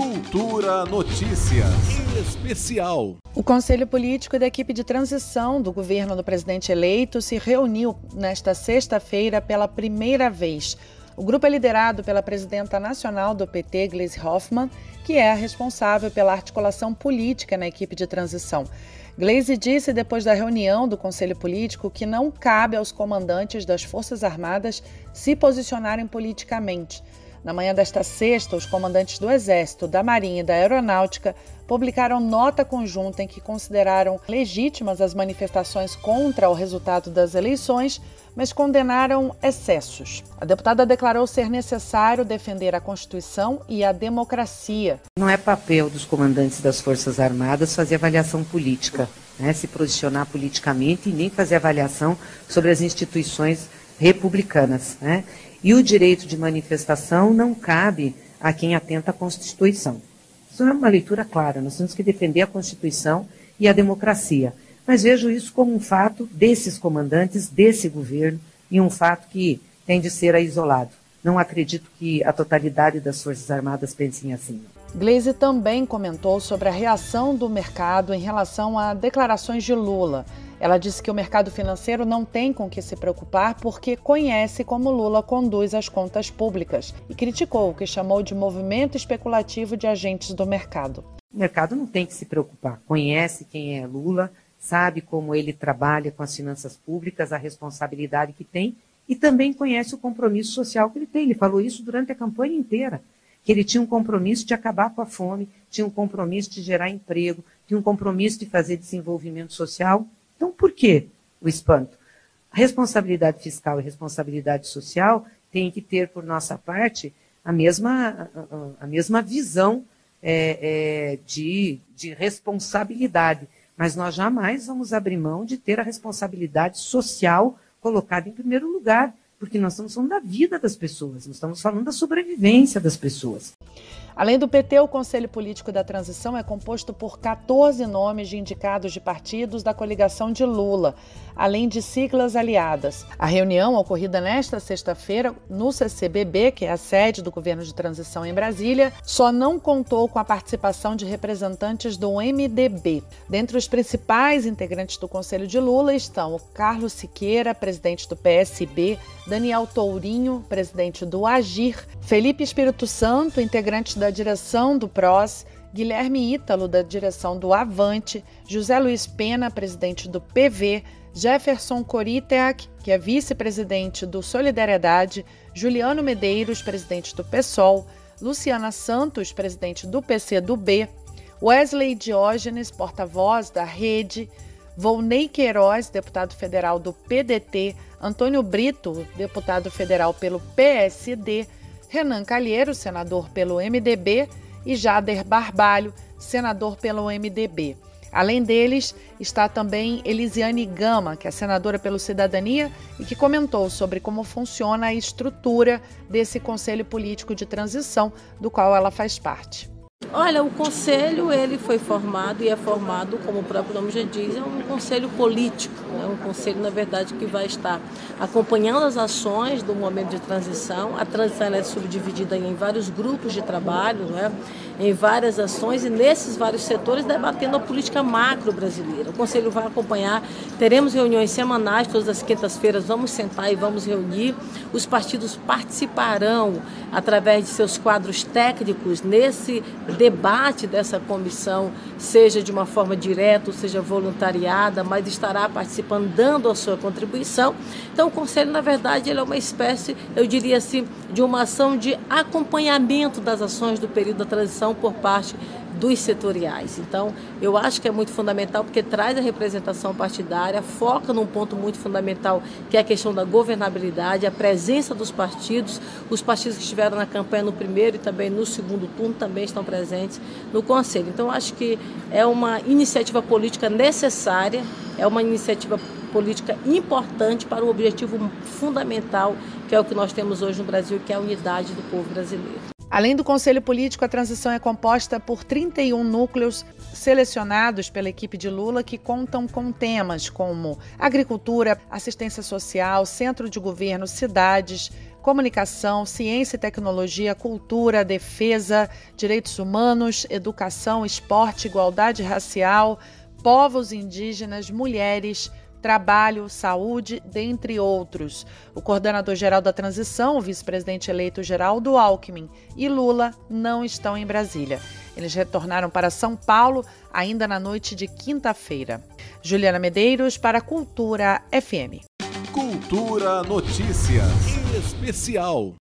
Cultura Notícias Especial. O Conselho Político da equipe de transição do governo do presidente eleito se reuniu nesta sexta-feira pela primeira vez. O grupo é liderado pela presidenta nacional do PT, Gleisi Hoffmann, que é a responsável pela articulação política na equipe de transição. Gleisi disse depois da reunião do Conselho Político que não cabe aos comandantes das Forças Armadas se posicionarem politicamente. Na manhã desta sexta, os comandantes do Exército, da Marinha e da Aeronáutica publicaram nota conjunta em que consideraram legítimas as manifestações contra o resultado das eleições, mas condenaram excessos. A deputada declarou ser necessário defender a Constituição e a democracia. Não é papel dos comandantes das Forças Armadas fazer avaliação política, né, se posicionar politicamente e nem fazer avaliação sobre as instituições republicanas. Né? E o direito de manifestação não cabe a quem atenta à Constituição. Isso é uma leitura clara. Nós temos que defender a Constituição e a democracia. Mas vejo isso como um fato desses comandantes, desse governo, e um fato que tem de ser isolado. Não acredito que a totalidade das Forças Armadas pensem assim. Gleisi também comentou sobre a reação do mercado em relação a declarações de Lula. Ela disse que o mercado financeiro não tem com que se preocupar porque conhece como Lula conduz as contas públicas e criticou o que chamou de movimento especulativo de agentes do mercado. O mercado não tem que se preocupar, conhece quem é Lula, sabe como ele trabalha com as finanças públicas, a responsabilidade que tem e também conhece o compromisso social que ele tem. Ele falou isso durante a campanha inteira, que ele tinha um compromisso de acabar com a fome, tinha um compromisso de gerar emprego, tinha um compromisso de fazer desenvolvimento social então, por que o espanto? A responsabilidade fiscal e responsabilidade social têm que ter, por nossa parte, a mesma, a, a mesma visão é, é, de, de responsabilidade. Mas nós jamais vamos abrir mão de ter a responsabilidade social colocada em primeiro lugar, porque nós estamos falando da vida das pessoas, nós estamos falando da sobrevivência das pessoas. Além do PT, o Conselho Político da Transição é composto por 14 nomes de indicados de partidos da coligação de Lula, além de siglas aliadas. A reunião, ocorrida nesta sexta-feira no CCBB, que é a sede do governo de transição em Brasília, só não contou com a participação de representantes do MDB. Dentre os principais integrantes do Conselho de Lula estão o Carlos Siqueira, presidente do PSB, Daniel Tourinho, presidente do Agir, Felipe Espírito Santo, integrante da direção do PROS, Guilherme Ítalo, da direção do Avante, José Luiz Pena, presidente do PV, Jefferson Coriteac, que é vice-presidente do Solidariedade, Juliano Medeiros, presidente do PSOL, Luciana Santos, presidente do PCdoB, Wesley Diógenes, porta-voz da Rede, Volney Queiroz, deputado federal do PDT, Antônio Brito, deputado federal pelo PSD, Renan Calheiro, senador pelo MDB, e Jader Barbalho, senador pelo MDB. Além deles, está também Elisiane Gama, que é senadora pelo Cidadania e que comentou sobre como funciona a estrutura desse Conselho Político de Transição, do qual ela faz parte. Olha, o conselho ele foi formado e é formado, como o próprio nome já diz, é um conselho político, é né? um conselho na verdade que vai estar acompanhando as ações do momento de transição. A transição é subdividida em vários grupos de trabalho, né? em várias ações e nesses vários setores debatendo a política macro brasileira. O conselho vai acompanhar, teremos reuniões semanais todas as quintas-feiras, vamos sentar e vamos reunir. Os partidos participarão através de seus quadros técnicos nesse debate dessa comissão, seja de uma forma direta, ou seja voluntariada, mas estará participando, dando a sua contribuição. Então, o Conselho, na verdade, ele é uma espécie, eu diria assim, de uma ação de acompanhamento das ações do período da transição por parte dos setoriais. Então, eu acho que é muito fundamental porque traz a representação partidária, foca num ponto muito fundamental, que é a questão da governabilidade, a presença dos partidos. Os partidos que estiveram na campanha no primeiro e também no segundo turno também estão presentes no Conselho. Então, acho que é uma iniciativa política necessária, é uma iniciativa política importante para o objetivo fundamental que é o que nós temos hoje no Brasil, que é a unidade do povo brasileiro. Além do Conselho Político, a transição é composta por 31 núcleos selecionados pela equipe de Lula que contam com temas como agricultura, assistência social, centro de governo, cidades, comunicação, ciência e tecnologia, cultura, defesa, direitos humanos, educação, esporte, igualdade racial, povos indígenas, mulheres, trabalho, saúde, dentre outros. O coordenador-geral da transição, o vice-presidente eleito Geraldo Alckmin e Lula não estão em Brasília. Eles retornaram para São Paulo ainda na noite de quinta-feira. Juliana Medeiros para Cultura FM. Cultura Notícias Especial.